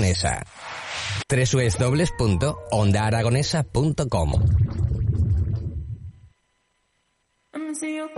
Aragonesa. www.ondaaragonesa.com I'm missing your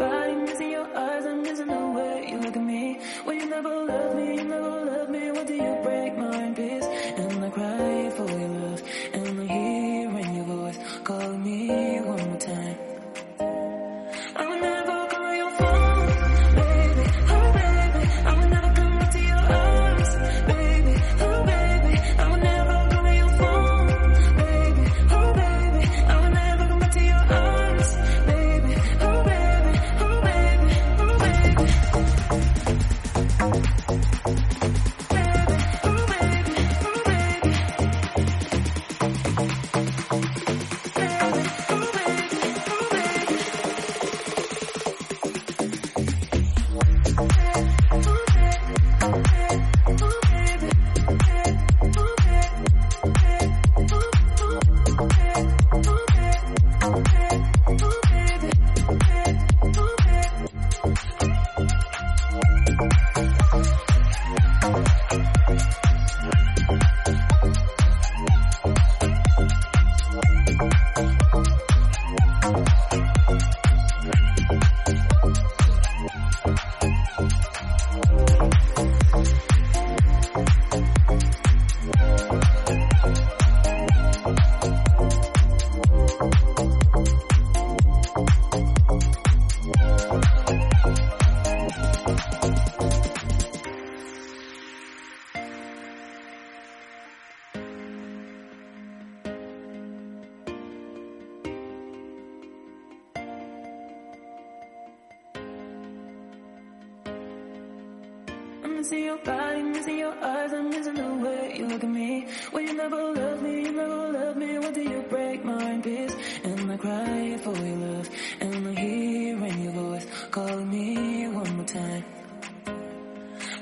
missing your body, missing your eyes, I'm missing the way you look at me. When you never love me, you never love me. When do you break my peace? And I cry for your love, and I hear in your voice calling me one more time.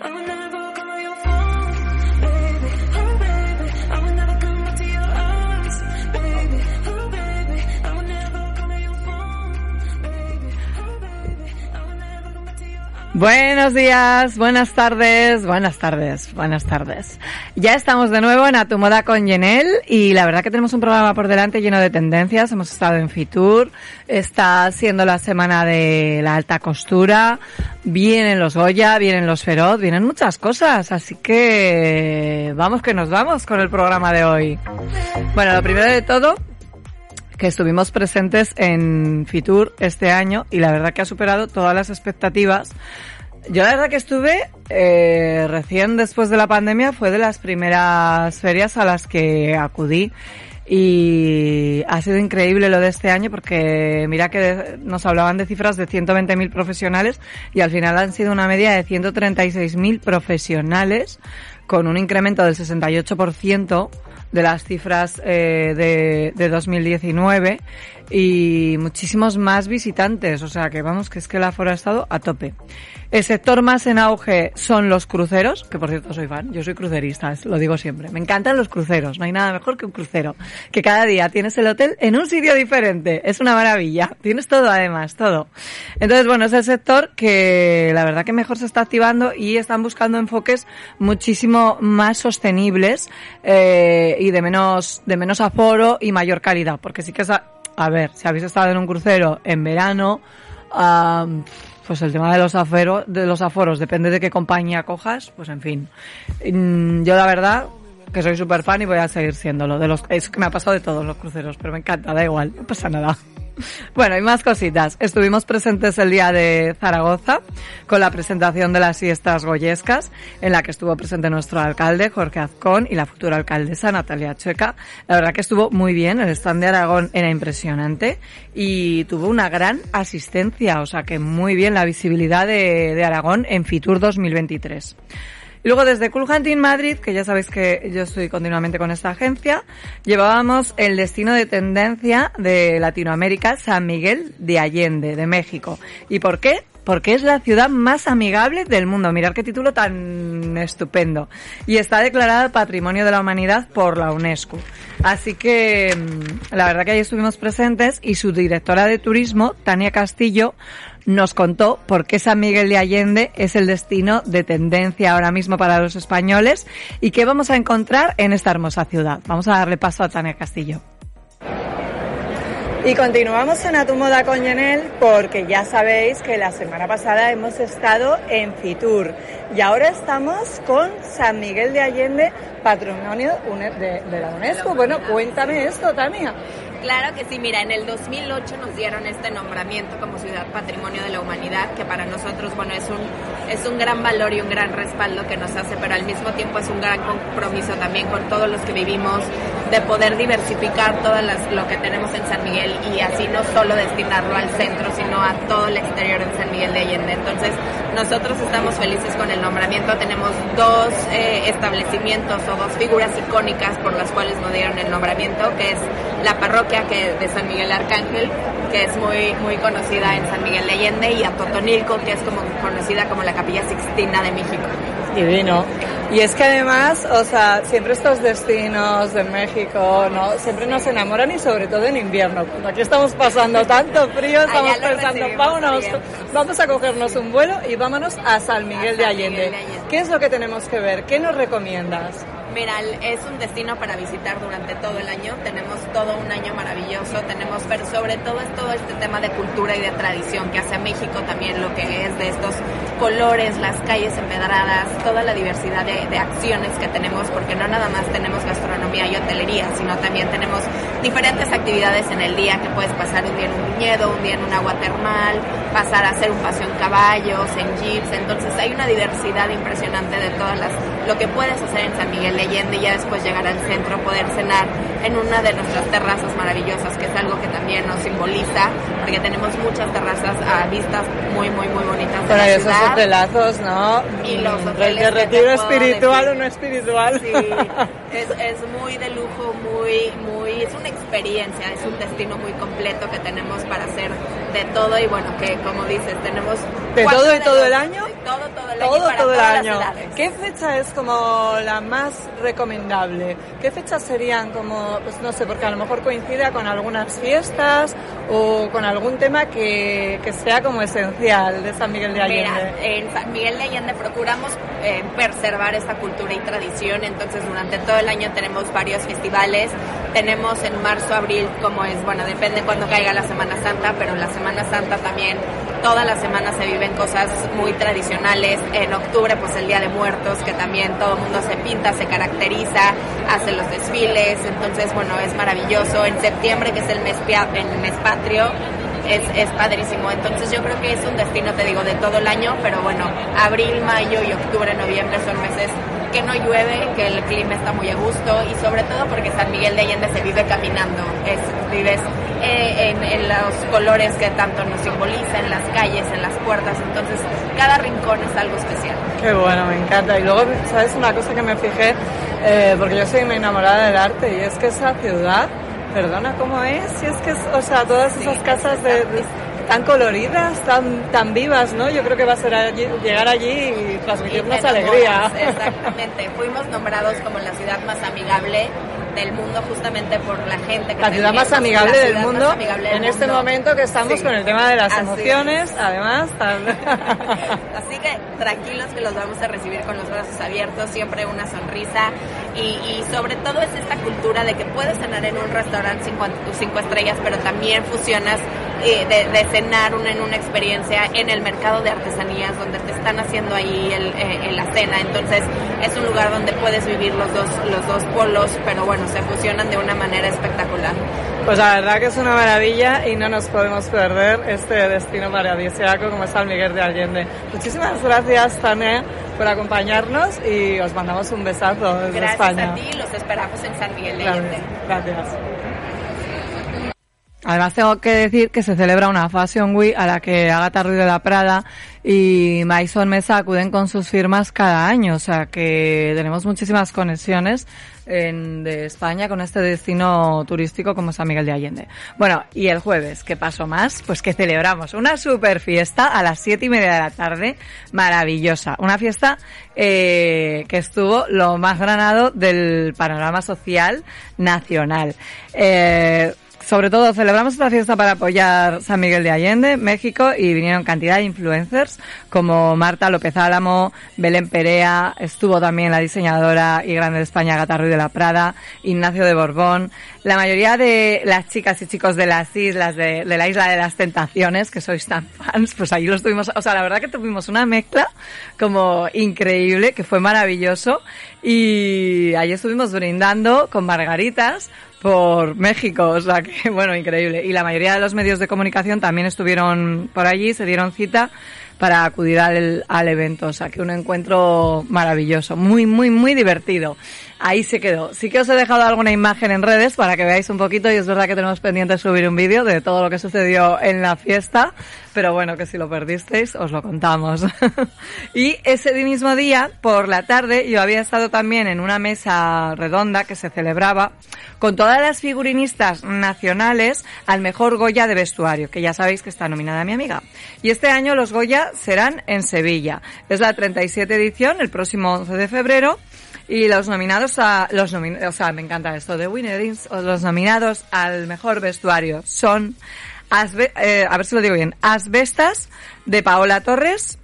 I will never Buenos días, buenas tardes, buenas tardes, buenas tardes. Ya estamos de nuevo en A Tu Moda con Yenel y la verdad que tenemos un programa por delante lleno de tendencias. Hemos estado en Fitur, está siendo la semana de la alta costura, vienen los Goya, vienen los Feroz, vienen muchas cosas. Así que vamos que nos vamos con el programa de hoy. Bueno, lo primero de todo, que estuvimos presentes en Fitur este año y la verdad que ha superado todas las expectativas. Yo la verdad que estuve eh, recién después de la pandemia, fue de las primeras ferias a las que acudí y ha sido increíble lo de este año porque mira que nos hablaban de cifras de 120.000 profesionales y al final han sido una media de 136.000 profesionales con un incremento del 68% de las cifras eh, de, de 2019 y muchísimos más visitantes. O sea que vamos, que es que el aforo ha estado a tope. El sector más en auge son los cruceros, que por cierto soy fan, yo soy crucerista, lo digo siempre. Me encantan los cruceros, no hay nada mejor que un crucero. Que cada día tienes el hotel en un sitio diferente, es una maravilla. Tienes todo además, todo. Entonces, bueno, es el sector que la verdad que mejor se está activando y están buscando enfoques muchísimo más sostenibles eh, y de menos, de menos aforo y mayor calidad. Porque sí que es, a, ver, si habéis estado en un crucero en verano, am, pues el tema de los aforos, de los aforos, depende de qué compañía cojas, pues en fin. Mm, Yo la verdad que soy súper fan y voy a seguir siéndolo. De los, es que me ha pasado de todos los cruceros, pero me encanta, da igual, no pasa nada. Bueno, y más cositas. Estuvimos presentes el día de Zaragoza con la presentación de las siestas goyescas, en la que estuvo presente nuestro alcalde, Jorge Azcón, y la futura alcaldesa, Natalia Chueca. La verdad que estuvo muy bien, el stand de Aragón era impresionante y tuvo una gran asistencia, o sea que muy bien la visibilidad de, de Aragón en Fitur 2023. Luego desde Cool Hunting Madrid, que ya sabéis que yo estoy continuamente con esta agencia, llevábamos el destino de tendencia de Latinoamérica, San Miguel de Allende, de México. ¿Y por qué? Porque es la ciudad más amigable del mundo. Mirad qué título tan estupendo. Y está declarada Patrimonio de la Humanidad por la UNESCO. Así que mm, la verdad que ahí estuvimos presentes y su directora de turismo, Tania Castillo, nos contó por qué San Miguel de Allende es el destino de tendencia ahora mismo para los españoles y qué vamos a encontrar en esta hermosa ciudad. Vamos a darle paso a Tania Castillo. Y continuamos en A tu moda con Yenel porque ya sabéis que la semana pasada hemos estado en Fitur y ahora estamos con San Miguel de Allende, patrimonio de, de la UNESCO. Bueno, cuéntame esto, Tania. Claro que sí, mira, en el 2008 nos dieron este nombramiento como Ciudad Patrimonio de la Humanidad, que para nosotros, bueno, es un, es un gran valor y un gran respaldo que nos hace, pero al mismo tiempo es un gran compromiso también con todos los que vivimos de poder diversificar todo las- lo que tenemos en San Miguel y así no solo destinarlo al centro, sino a todo el exterior de San Miguel de Allende. Entonces, nosotros estamos felices con el nombramiento. Tenemos dos eh, establecimientos o dos figuras icónicas por las cuales nos dieron el nombramiento, que es la parroquia que de San Miguel Arcángel, que es muy muy conocida en San Miguel de Allende, y a Totonilco, que es como conocida como la Capilla Sixtina de México. Divino. Y es que además, o sea, siempre estos destinos de México, ¿no? Siempre nos enamoran y sobre todo en invierno. Cuando aquí estamos pasando tanto frío, estamos pensando, vámonos, bien. vamos a cogernos un vuelo y vámonos a San Miguel de San Allende. Miguel de Allende. ¿Qué es lo que tenemos que ver? ¿Qué nos recomiendas? Mira, es un destino para visitar durante todo el año. Tenemos todo un año maravilloso. Tenemos, pero sobre todo es todo este tema de cultura y de tradición que hace a México también lo que es de estos colores, las calles empedradas, toda la diversidad de, acciones que tenemos, porque no nada más tenemos gastronomía y hotelería, sino también tenemos diferentes actividades en el día que puedes pasar un día en un viñedo, un día en un agua termal, pasar a hacer un paseo en caballos, en jeeps. Entonces hay una diversidad impresionante de todas las lo que puedes hacer en San Miguel de Allende y ya después llegar al centro, poder cenar en una de nuestras terrazas maravillosas, que es algo que también nos simboliza, porque tenemos muchas terrazas a vistas muy, muy, muy bonitas ahí esos ciudad. hotelazos, ¿no? Y los Mm, hoteles que retiro espiritual decir. o no espiritual. Sí, es, es muy de lujo, muy, muy, es una experiencia, es un destino muy completo que tenemos para hacer de todo y bueno, que como dices, tenemos... ¿De todo y todo el año? Todo, todo el año. Todo, para todo el año. ¿Qué fecha es como la más recomendable? ¿Qué fechas serían como, pues no sé, porque a lo mejor coincida con algunas fiestas o con algún tema que, que sea como esencial de San Miguel de Allende? Mira, en San Miguel de Allende procuramos eh, preservar esta cultura y tradición, entonces durante todo el año tenemos varios festivales. Tenemos en marzo, abril, como es, bueno, depende cuando caiga la Semana Santa, pero la Semana Santa también, toda la semana se viven cosas muy tradicionales. En octubre, pues el Día de Muertos, que también todo el mundo se pinta, se caracteriza, hace los desfiles, entonces, bueno, es maravilloso. En septiembre, que es el mes, el mes patrio, es, es padrísimo. Entonces yo creo que es un destino, te digo, de todo el año, pero bueno, abril, mayo y octubre, noviembre son meses que no llueve, que el clima está muy a gusto y sobre todo porque San Miguel de Allende se vive caminando, es, vives eh, en, en los colores que tanto nos simboliza, en las calles, en las puertas, entonces cada rincón es algo especial. Qué bueno, me encanta. Y luego, ¿sabes una cosa que me fijé? Eh, porque yo soy muy enamorada del arte y es que esa ciudad, perdona, ¿cómo es? Y es que, es, o sea, todas esas Sí, casas de, de- tan coloridas, tan, tan vivas, ¿no? Yo creo que va a ser allí- llegar allí y Y transmitirnos te alegría. Exactamente. Fuimos nombrados como la ciudad más amigable del mundo justamente por la gente que La ciudad más amigable la del mundo amigable del en este momento que estamos Sí. con el tema de las Así emociones, además. tan- Así que tranquilos que los vamos a recibir con los brazos abiertos, siempre una sonrisa y, y sobre todo es esta cultura de que puedes cenar en un restaurante cinco, cinco estrellas, pero también fusionas eh, de, de cenar una, en una experiencia en el mercado de artesanías donde te están haciendo ahí el, eh, en la cena. Entonces es un lugar donde puedes vivir los dos, los dos polos, pero bueno, se fusionan de una manera espectacular. Pues la verdad que es una maravilla y no nos podemos perder este destino paradisíaco como San Miguel de Allende. Muchísimas gracias, Tania, por acompañarnos y os mandamos un besazo desde Gracias España. a ti, los esperamos en San Miguel de Gracias. Allende. Gracias. Además tengo que decir que se celebra una Fashion Week a la que Agatha Ruiz de la Prada y Maison Mesa acuden con sus firmas cada año, o sea que tenemos muchísimas conexiones en- de España con este destino turístico como San Miguel de Allende. Bueno, y el jueves, ¿qué pasó más? Pues que celebramos una super fiesta a las siete y media de la tarde, maravillosa, una fiesta eh, que estuvo lo más granado del panorama social nacional. Eh, sobre todo celebramos esta fiesta para apoyar San Miguel de Allende, México, y vinieron cantidad de influencers como Marta López Álamo, Belén Perea, estuvo también la diseñadora y grande de España Gata Ruiz de la Prada, Ignacio de Borbón, la mayoría de las chicas y chicos de las islas, de, de la isla de las tentaciones, que sois tan fans, pues ahí los tuvimos, o sea, la verdad que tuvimos una mezcla como increíble, que fue maravilloso, y ahí estuvimos brindando con margaritas por México, o sea que bueno, increíble. Y la mayoría de los medios de comunicación también estuvieron por allí, se dieron cita para acudir al, al evento, o sea que un encuentro maravilloso, muy, muy, muy divertido. Ahí se quedó. Sí que os he dejado alguna imagen en redes para que veáis un poquito y es verdad que tenemos pendiente subir un vídeo de todo lo que sucedió en la fiesta, pero bueno, que si lo perdisteis os lo contamos. y ese mismo día, por la tarde, yo había estado también en una mesa redonda que se celebraba con todas las figurinistas nacionales al mejor Goya de vestuario, que ya sabéis que está nominada mi amiga. Y este año los Goya serán en Sevilla. Es la 37 edición, el próximo 11 de febrero. Y los nominados a, los nomin- o sea, me encanta esto de Winnerings, o los nominados al mejor vestuario son, eh, a ver si lo digo bien, Asbestas de Paola Torres,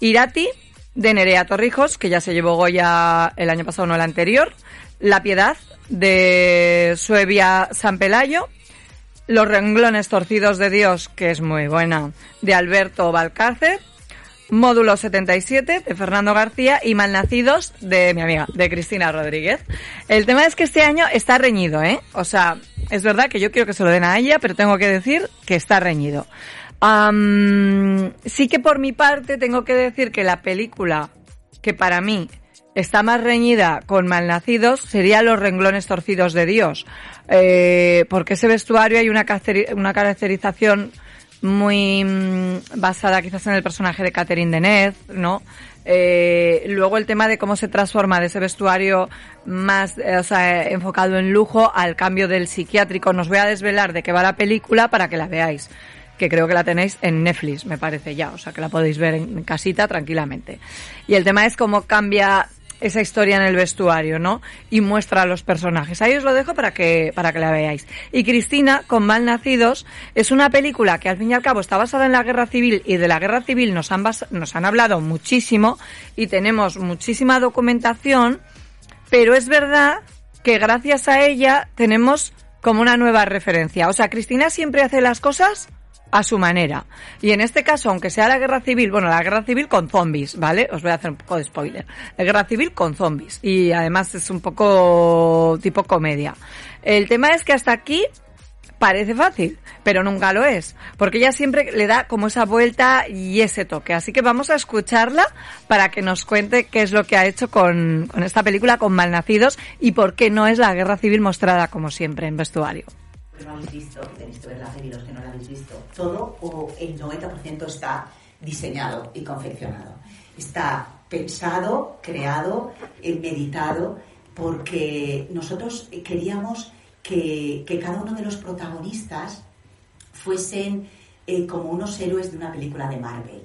Irati de Nerea Torrijos, que ya se llevó Goya el año pasado, no el anterior, La Piedad de Suevia San Pelayo, Los renglones torcidos de Dios, que es muy buena, de Alberto Valcárcer, Módulo 77 de Fernando García y Malnacidos de mi amiga, de Cristina Rodríguez. El tema es que este año está reñido, ¿eh? O sea, es verdad que yo quiero que se lo den a ella, pero tengo que decir que está reñido. Sí que por mi parte tengo que decir que la película que para mí está más reñida con Malnacidos sería Los renglones torcidos de Dios. Eh, porque ese vestuario hay una, una caracterización muy mm, basada quizás en el personaje de Catherine Deneuve, ¿no? Eh, luego el tema de cómo se transforma de ese vestuario más, eh, o sea, enfocado en lujo al cambio del psiquiátrico. Nos voy a desvelar de qué va la película para que la veáis que creo que la tenéis en Netflix, me parece ya, o sea que la podéis ver en casita tranquilamente. Y el tema es cómo cambia esa historia en el vestuario, ¿no? Y muestra a los personajes. Ahí os lo dejo para que, para que la veáis. Y Cristina, con Malnacidos, es una película que al fin y al cabo está basada en la guerra civil y de la guerra civil nos han, bas- nos han hablado muchísimo y tenemos muchísima documentación, pero es verdad que gracias a ella tenemos como una nueva referencia. O sea, Cristina siempre hace las cosas a su manera. Y en este caso, aunque sea la guerra civil, bueno, la guerra civil con zombies, ¿vale? Os voy a hacer un poco de spoiler. La guerra civil con zombies. Y además es un poco tipo comedia. El tema es que hasta aquí parece fácil, pero nunca lo es, porque ella siempre le da como esa vuelta y ese toque. Así que vamos a escucharla para que nos cuente qué es lo que ha hecho con, con esta película, con Malnacidos, y por qué no es la guerra civil mostrada como siempre en vestuario. Que no habéis visto, que tenéis que ver la peli los que no la habéis visto, todo o el 90% está diseñado y confeccionado. Está pensado, creado, eh, meditado, porque nosotros queríamos que, que cada uno de los protagonistas fuesen eh, como unos héroes de una película de Marvel,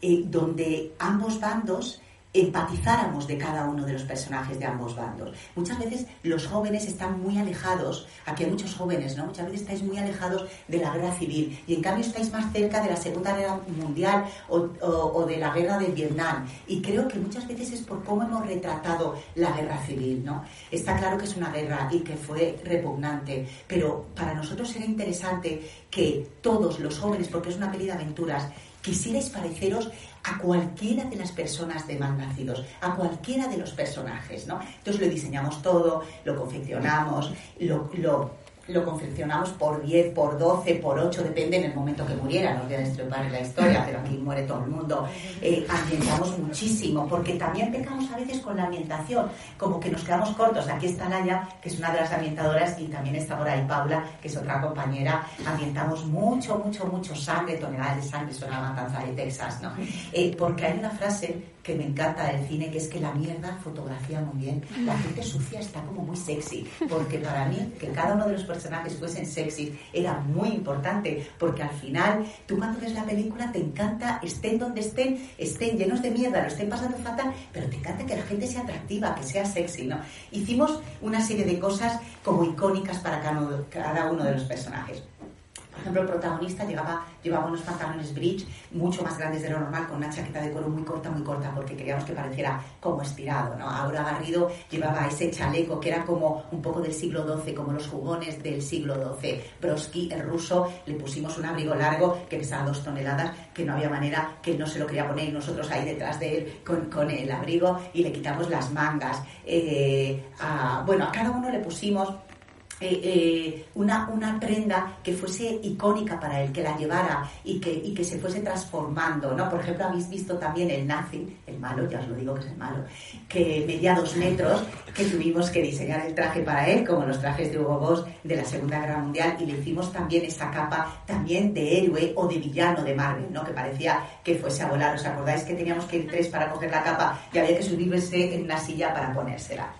eh, donde ambos bandos empatizáramos de cada uno de los personajes de ambos bandos. Muchas veces los jóvenes están muy alejados, aquí hay muchos jóvenes, ¿no? Muchas veces estáis muy alejados de la guerra civil y en cambio estáis más cerca de la Segunda Guerra Mundial o, de la guerra de Vietnam. Y creo que muchas veces es por cómo hemos retratado la guerra civil, ¿no? Está claro que es una guerra y que fue repugnante, pero para nosotros era interesante que todos los jóvenes, porque es una peli de aventuras, quisierais pareceros a cualquiera de las personas de malnacidos, a cualquiera de los personajes, ¿no? Entonces lo diseñamos todo, lo confeccionamos, lo, lo, lo confeccionamos por 10, por 12, por 8, depende en el momento que muriera, no voy a destripar la historia, pero aquí muere todo el mundo. Eh, ambientamos muchísimo, porque también pecamos a veces con la ambientación, como que nos quedamos cortos. Aquí está Laia, que es una de las ambientadoras, y también está por ahí Paula, que es otra compañera. Ambientamos mucho, mucho, mucho sangre, toneladas de sangre, suena la matanza de Texas, ¿no? Eh, porque hay una frase que me encanta del cine, que es que la mierda fotografía muy bien. La gente sucia está como muy sexy, porque para mí que cada uno de los personajes fuesen sexy era muy importante, porque al final tú cuando ves la película te encanta, estén donde estén, estén llenos de mierda, lo estén pasando fatal, pero te encanta que la gente sea atractiva, que sea sexy, ¿no? Hicimos una serie de cosas como icónicas para cada uno- cada uno de los personajes. Por ejemplo, el protagonista llevaba, llevaba unos pantalones bridge mucho más grandes de lo normal, con una chaqueta de cuero muy corta, muy corta, porque queríamos que pareciera como estirado, ¿no? Ahora Garrido llevaba ese chaleco que era como un poco del siglo XII, como los jugones del siglo XII. Broski, el ruso, le pusimos un abrigo largo que pesaba dos toneladas, que no había manera que él no se lo quería poner y nosotros ahí detrás de él con, con el abrigo y le quitamos las mangas. Eh, a- bueno, a cada uno le pusimos eh, eh, una, una prenda que fuese icónica para él, que la llevara y que, y que se fuese transformando, ¿no? Por ejemplo, habéis visto también el nazi, el malo, ya os lo digo que es el malo, que medía dos metros, que tuvimos que diseñar el traje para él, como los trajes de Hugo Boss de la Segunda Guerra Mundial, y le hicimos también esa capa también de héroe o de villano de Marvel, ¿no? Que parecía que fuese a volar. ¿Os acordáis que teníamos que ir tres para coger la capa y había que subirse en una silla para ponérsela?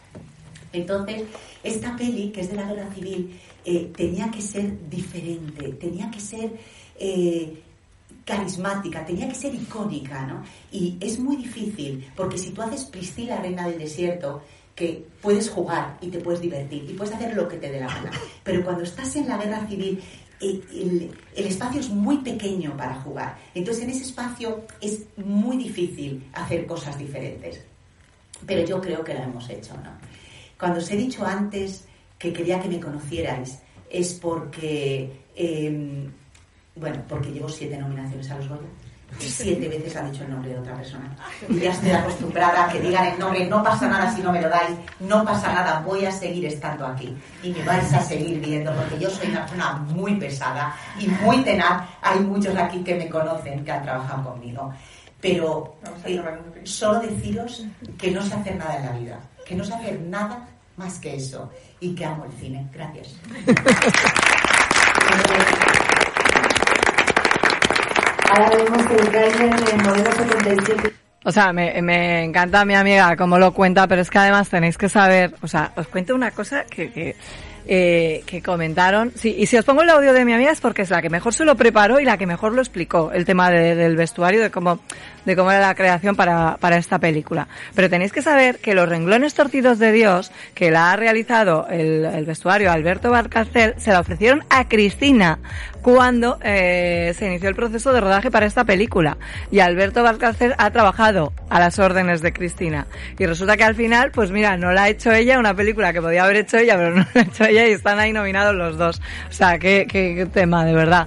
Entonces, esta peli, que es de la guerra civil, eh, tenía que ser diferente, tenía que ser eh, carismática, tenía que ser icónica, ¿no? Y es muy difícil, porque si tú haces Priscila, reina del desierto, que puedes jugar y te puedes divertir y puedes hacer lo que te dé la gana, pero cuando estás en la guerra civil, eh, el, el espacio es muy pequeño para jugar. Entonces, en ese espacio es muy difícil hacer cosas diferentes. Pero yo creo que lo hemos hecho, ¿no? Cuando os he dicho antes que quería que me conocierais, es porque, eh, bueno, porque llevo siete nominaciones a los Goya. Y siete veces ha dicho el nombre de otra persona. Y ya estoy acostumbrada a que digan el nombre, no pasa nada si no me lo dais, no pasa nada, voy a seguir estando aquí. Y me vais a seguir viendo, porque yo soy una persona muy pesada y muy tenaz. Hay muchos aquí que me conocen, que han trabajado conmigo. Pero eh, solo deciros que no sé hacer nada en la vida, que no sé hacer nada más que eso y que amo el cine. Gracias. Ahora vemos el tráiler de Modelo 77. O sea, me, me encanta mi amiga cómo lo cuenta, pero es que además tenéis que saber, o sea, os cuento una cosa que, que, eh, que comentaron. Sí, y si os pongo el audio de mi amiga es porque es la que mejor se lo preparó y la que mejor lo explicó, el tema de- del vestuario, de cómo, de cómo era la creación para, para esta película. Pero tenéis que saber que los renglones torcidos de Dios, que la ha realizado el, el vestuario Alberto Barcastel, se la ofrecieron a Cristina cuando eh, se inició el proceso de rodaje para esta película. Y Alberto Valcárcel ha trabajado a las órdenes de Cristina. Y resulta que al final, pues mira, no la ha hecho ella, una película que podía haber hecho ella, pero no la ha hecho ella y están ahí nominados los dos. O sea, qué, qué, qué tema, de verdad.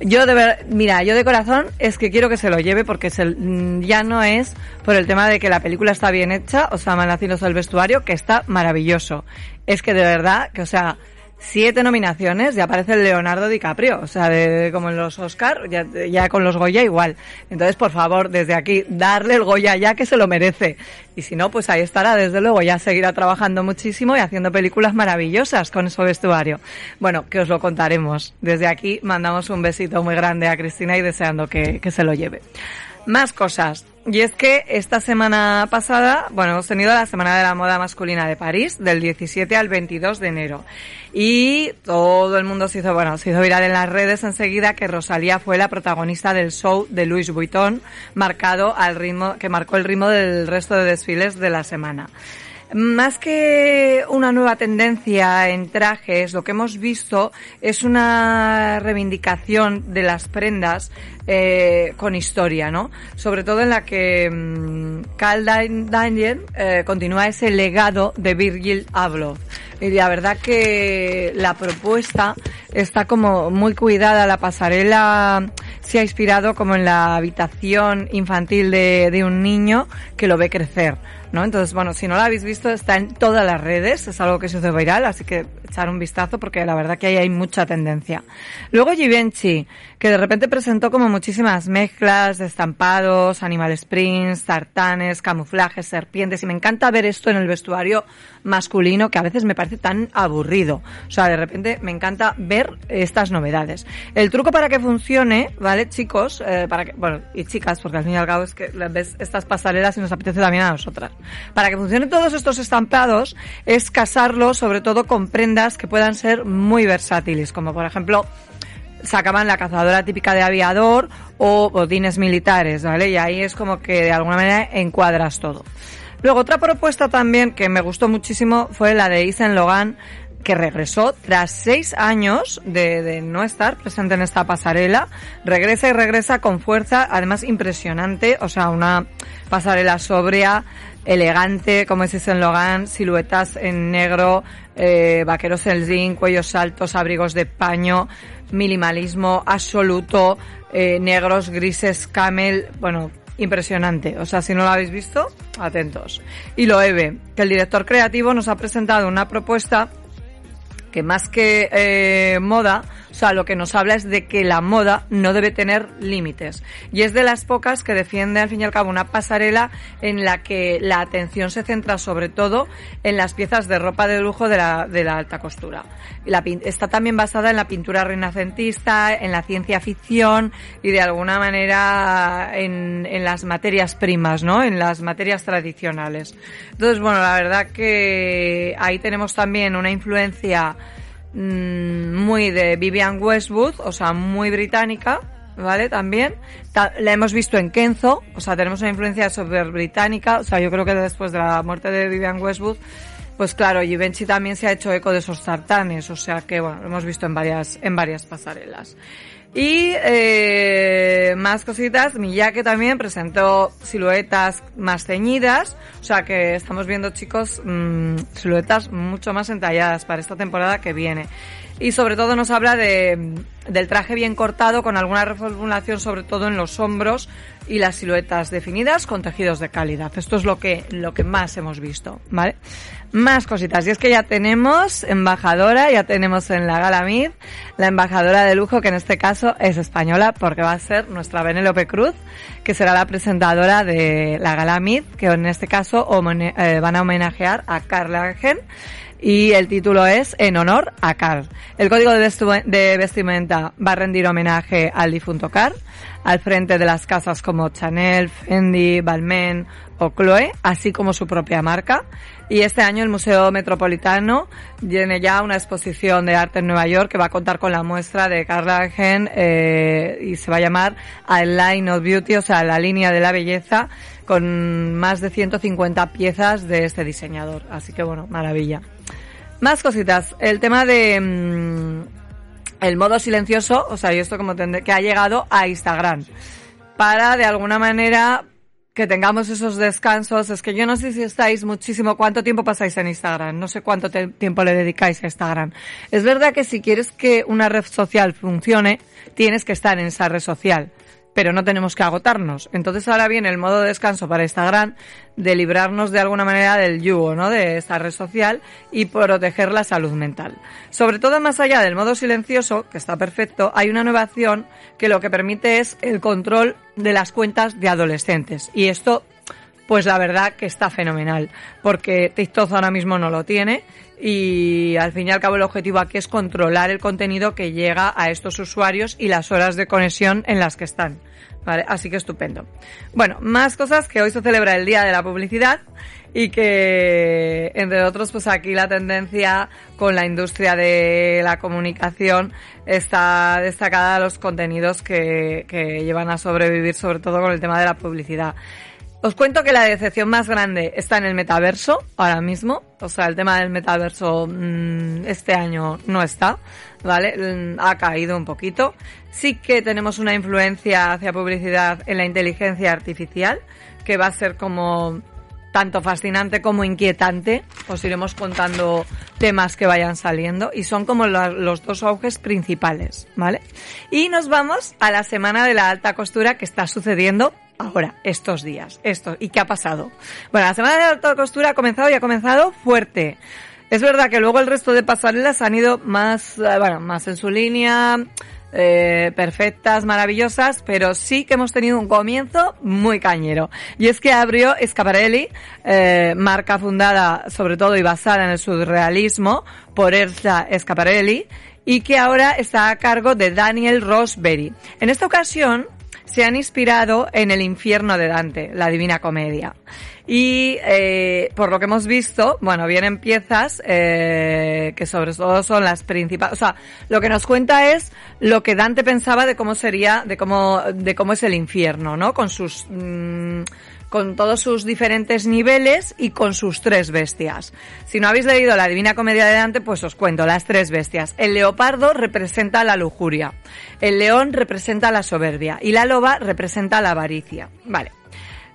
Yo de ver, mira, yo de corazón es que quiero que se lo lleve porque se- mm, ya no es por el tema de que la película está bien hecha, o sea, Malacinos del vestuario, que está maravilloso. Es que de verdad, que o sea, siete nominaciones, ya aparece Leonardo DiCaprio, o sea, de, de- como en los Oscar, ya, ya con los Goya igual. Entonces, por favor, desde aquí, darle el Goya ya que se lo merece. Y si no, pues ahí estará, desde luego, ya seguirá trabajando muchísimo y haciendo películas maravillosas con su vestuario. Bueno, que os lo contaremos. Desde aquí mandamos un besito muy grande a Cristina y deseando que, que se lo lleve. Más cosas. Y es que esta semana pasada, bueno, hemos tenido la Semana de la Moda Masculina de París, del 17 al 22 de enero. Y todo el mundo se hizo, bueno, se hizo viral en las redes enseguida que Rosalía fue la protagonista del show de Louis Vuitton, marcado al ritmo, que marcó el ritmo del resto de desfiles de la semana. Más que una nueva tendencia en trajes, lo que hemos visto es una reivindicación de las prendas eh, con historia, ¿no? Sobre todo en la que mm, Karl Dan- Daniel eh, continúa ese legado de Virgil Abloh. Y la verdad que la propuesta está como muy cuidada, la pasarela se ha inspirado como en la habitación infantil de, de un niño que lo ve crecer. ¿No? Entonces, bueno, si no la habéis visto, está en todas las redes, es algo que se hizo viral, así que echar un vistazo porque la verdad que ahí hay mucha tendencia. Luego Givenchy, que de repente presentó como muchísimas mezclas de estampados, animal sprints, tartanes, camuflajes, serpientes, y me encanta ver esto en el vestuario masculino que a veces me parece tan aburrido. O sea, de repente me encanta ver estas novedades. El truco para que funcione, ¿vale, chicos? Eh, para que, bueno, y chicas, porque al fin y al cabo es que ves estas pasarelas y nos apetece también a nosotras. Para que funcionen todos estos estampados es casarlos sobre todo con prendas que puedan ser muy versátiles, como por ejemplo sacaban la cazadora típica de aviador o botines militares, ¿vale? Y ahí es como que de alguna manera encuadras todo. Luego, otra propuesta también que me gustó muchísimo fue la de Ethan Logan, que regresó tras seis años de, de, no estar presente en esta pasarela. Regresa y regresa con fuerza, además impresionante, o sea, una pasarela sobria, elegante, como es Ethan Logan, siluetas en negro, eh, vaqueros en jean, cuellos altos, abrigos de paño, minimalismo absoluto, eh, negros, grises, camel, bueno, impresionante. O sea, si no lo habéis visto, atentos. Y lo Eve, que el director creativo nos ha presentado una propuesta que más que eh, moda, sea, lo que nos habla es de que la moda no debe tener límites. Y es de las pocas que defiende al fin y al cabo una pasarela en la que la atención se centra sobre todo en las piezas de ropa de lujo de la, de la alta costura. Está también basada en la pintura renacentista, en la ciencia ficción y de alguna manera en, en las materias primas, ¿no? En las materias tradicionales. Entonces, bueno, la verdad que ahí tenemos también una influencia mmm, muy de Vivian Westwood, o sea, muy británica, ¿vale? También. Ta la hemos visto en Kenzo, o sea, tenemos una influencia súper británica, o sea, yo creo que después de la muerte de Vivian Westwood, pues claro, Givenchy también se ha hecho eco de esos tartanes, o sea que, bueno, lo hemos visto en varias, en varias pasarelas. Y eh, más cositas, Miyake también presentó siluetas más ceñidas, o sea que estamos viendo chicos mmm, siluetas mucho más entalladas para esta temporada que viene. Y sobre todo nos habla de, del traje bien cortado con alguna reformulación sobre todo en los hombros y las siluetas definidas con tejidos de calidad. Esto es lo que, lo que más hemos visto, ¿vale? Más cositas. Y es que ya tenemos embajadora, ya tenemos en la Gala Mid la embajadora de lujo, que en este caso es española, porque va a ser nuestra Benélope Cruz, que será la presentadora de la Gala Mid, que en este caso eh, van a homenajear a Carla Argen y el título es En honor a Carl. El código de, de, vestimenta va a rendir homenaje al difunto Carl, al frente de las casas como Chanel, Fendi, Balmain o Chloe, así como su propia marca. Y este año el Museo Metropolitano tiene ya una exposición de arte en Nueva York que va a contar con la muestra de Karl Lagerfeld eh, y se va a llamar A Line of Beauty, o sea, la línea de la belleza, con más de 150 piezas de este diseñador. Así que bueno, maravilla. Más cositas. El tema de mmm, el modo silencioso, o sea, y esto como que ha llegado a Instagram. Para de alguna manera que tengamos esos descansos. Es que yo no sé si estáis muchísimo, cuánto tiempo pasáis en Instagram. No sé cuánto tiempo le dedicáis a Instagram. Es verdad que si quieres que una red social funcione, tienes que estar en esa red social pero no tenemos que agotarnos. Entonces ahora viene el modo de descanso para Instagram de librarnos de alguna manera del yugo, ¿no? De esta red social y proteger la salud mental. Sobre todo más allá del modo silencioso, que está perfecto, hay una nueva acción que lo que permite es el control de las cuentas de adolescentes. Y esto, pues la verdad que está fenomenal, porque TikTok ahora mismo no lo tiene y al fin y al cabo el objetivo aquí es controlar el contenido que llega a estos usuarios y las horas de conexión en las que están. Vale, así que estupendo. Bueno, más cosas que hoy se celebra el Día de la Publicidad y que, entre otros, pues aquí la tendencia con la industria de la comunicación está destacada los contenidos que, que llevan a sobrevivir, sobre todo con el tema de la publicidad. Os cuento que la decepción más grande está en el metaverso ahora mismo. O sea, el tema del metaverso mmm, este año no está, ¿vale? Ha caído un poquito. Sí que tenemos una influencia hacia publicidad en la inteligencia artificial, que va a ser como tanto fascinante como inquietante. Os iremos contando temas que vayan saliendo y son como la, los dos auges principales, ¿vale? Y nos vamos a la semana de la alta costura que está sucediendo ahora, estos días, esto, ¿y qué ha pasado? Bueno, la semana de alta costura ha comenzado y ha comenzado fuerte. Es verdad que luego el resto de pasarelas han ido más, eh, bueno, más en su línea, eh, perfectas, maravillosas, pero sí que hemos tenido un comienzo muy cañero. Y es que abrió Scaparelli, eh, marca fundada sobre todo y basada en el surrealismo por Elsa Scaparelli, y que ahora está a cargo de Daniel Rosberry. En esta ocasión se han inspirado en el infierno de Dante, la Divina Comedia. Y eh, por lo que hemos visto, bueno, vienen piezas eh, que sobre todo son las principales. O sea, lo que nos cuenta es lo que Dante pensaba de cómo sería, de cómo, de cómo es el infierno, ¿no? Con sus mm, con todos sus diferentes niveles y con sus tres bestias. Si no habéis leído la Divina Comedia de Dante, pues os cuento las tres bestias. El leopardo representa la lujuria, el león representa la soberbia y la loba representa la avaricia. Vale.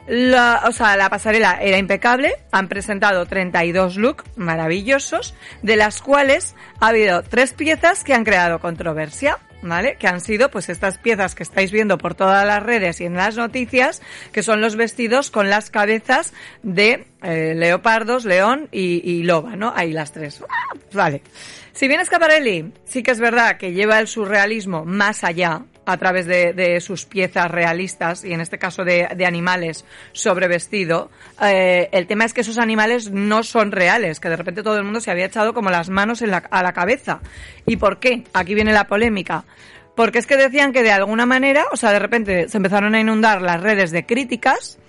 La, o sea, la pasarela era impecable, han presentado 32 looks maravillosos, de las cuales ha habido tres piezas que han creado controversia. ¿vale? Que han sido pues estas piezas que estáis viendo por todas las redes y en las noticias, que son los vestidos con las cabezas de eh, leopardos, león y, loba, ¿no? Ahí las tres. Vale. Si bien Scaparelli sí que es verdad que lleva el surrealismo más allá, a través de, sus piezas realistas y en este caso de, animales sobre vestido. Eh, el tema es que esos animales no son reales, que de repente todo el mundo se había echado como las manos a la cabeza. ¿Y por qué? Aquí viene la polémica. Porque es que decían que de alguna manera, o sea, de repente se empezaron a inundar las redes de críticas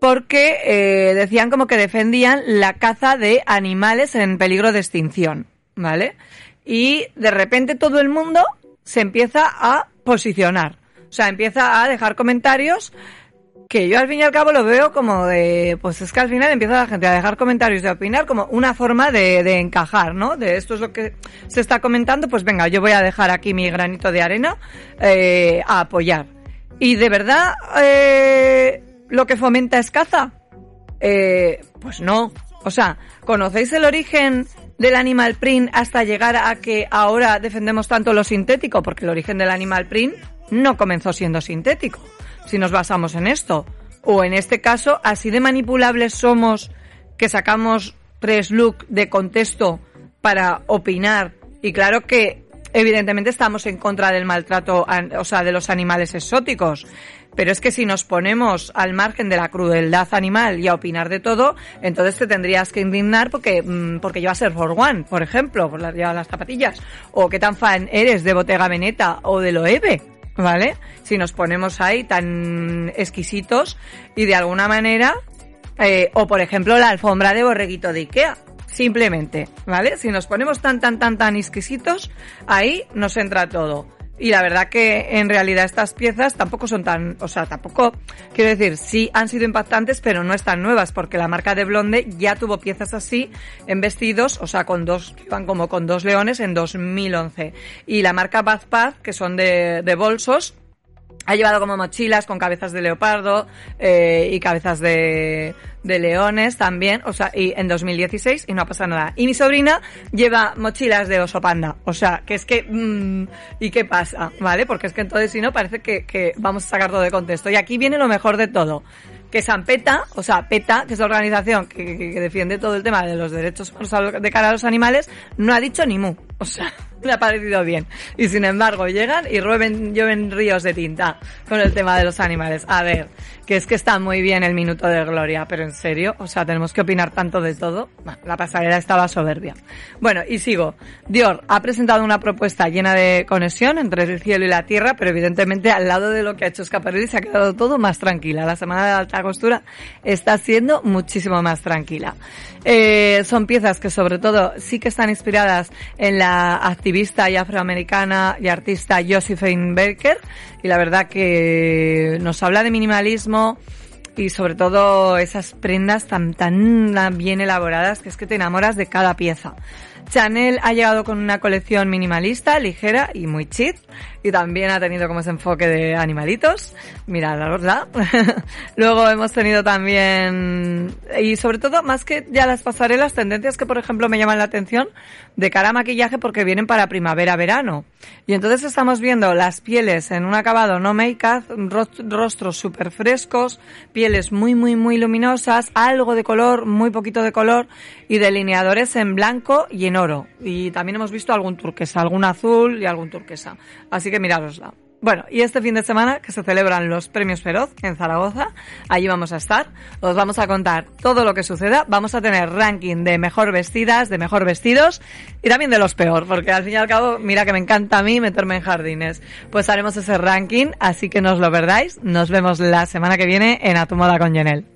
porque eh, decían como que defendían la caza de animales en peligro de extinción, ¿vale? Y de repente todo el mundo se empieza a posicionar. O sea, empieza a dejar comentarios que yo al fin y al cabo lo veo como de, pues es que al final empieza la gente a dejar comentarios y a opinar como una forma de, de, encajar, ¿no? De esto es lo que se está comentando, pues venga, yo voy a dejar aquí mi granito de arena eh, a apoyar. Y de verdad, eh, lo que fomenta es caza. Eh, pues no. O sea, ¿conocéis el origen del animal print hasta llegar a que ahora defendemos tanto lo sintético, porque el origen del animal print no comenzó siendo sintético, si nos basamos en esto. O en este caso, así de manipulables somos que sacamos tres look de contexto para opinar. Y claro que evidentemente estamos en contra del maltrato, o sea, de los animales exóticos. Pero es que si nos ponemos al margen de la crueldad animal y a opinar de todo, entonces te tendrías que indignar porque, porque llevas Air for One, por ejemplo, por las, las zapatillas. O qué tan fan eres de Bottega Veneta o de Loewe, ¿vale? Si nos ponemos ahí tan exquisitos y de alguna manera, eh, o por ejemplo la alfombra de borreguito de Ikea. Simplemente, ¿vale? Si nos ponemos tan, tan, tan, tan exquisitos, ahí nos entra todo. Y la verdad que en realidad estas piezas tampoco son tan, o sea, tampoco, quiero decir, sí han sido impactantes, pero no están nuevas, porque la marca de Blonde ya tuvo piezas así en vestidos, o sea, con dos, van como con dos leones en 2011. Y la marca Bath Path, que son de, de bolsos, ha llevado como mochilas con cabezas de leopardo eh, y cabezas de, de, leones también, o sea, y en 2016 y no ha pasado nada. Y mi sobrina lleva mochilas de oso panda, o sea, que es que, mmm, ¿y qué pasa? ¿Vale? Porque es que entonces si no parece que, que vamos a sacar todo de contexto. Y aquí viene lo mejor de todo que San PETA, o sea, PETA, que es la organización que, que, defiende todo el tema de los derechos de cara a los animales, no ha dicho ni mu. O sea, le ha parecido bien. Y sin embargo, llegan y llueven, llueven ríos de tinta con el tema de los animales. A ver, que es que está muy bien el minuto de gloria, pero en serio, o sea, tenemos que opinar tanto de todo. La pasarela estaba soberbia. Bueno, y sigo. Dior ha presentado una propuesta llena de conexión entre el cielo y la tierra, pero evidentemente al lado de lo que ha hecho Scaparelli se ha quedado todo más tranquila. La semana de alta costura está siendo muchísimo más tranquila. Eh, son piezas que sobre todo sí que están inspiradas en la y afroamericana y artista Josephine Baker y la verdad que nos habla de minimalismo y sobre todo esas prendas tan tan bien elaboradas que es que te enamoras de cada pieza. Chanel ha llegado con una colección minimalista, ligera y muy chic. Y también ha tenido como ese enfoque de animalitos. Mira, la verdad. Luego hemos tenido también, y sobre todo, más que ya las pasarelas, tendencias que por ejemplo me llaman la atención de cara a maquillaje porque vienen para primavera-verano. Y entonces estamos viendo las pieles en un acabado no make-up, ros- rostros súper frescos, pieles muy, muy, muy luminosas, algo de color, muy poquito de color y delineadores en blanco y en oro. Y también hemos visto algún turquesa, algún azul y algún turquesa. Así que mirárosla. Bueno, y este fin de semana que se celebran los premios Feroz en Zaragoza, allí vamos a estar, os vamos a contar todo lo que suceda, vamos a tener ranking de mejor vestidas, de mejor vestidos y también de los peor, porque al fin y al cabo, mira que me encanta a mí meterme en jardines. Pues haremos ese ranking, así que no os lo perdáis, nos vemos la semana que viene en A tu moda con Jenel.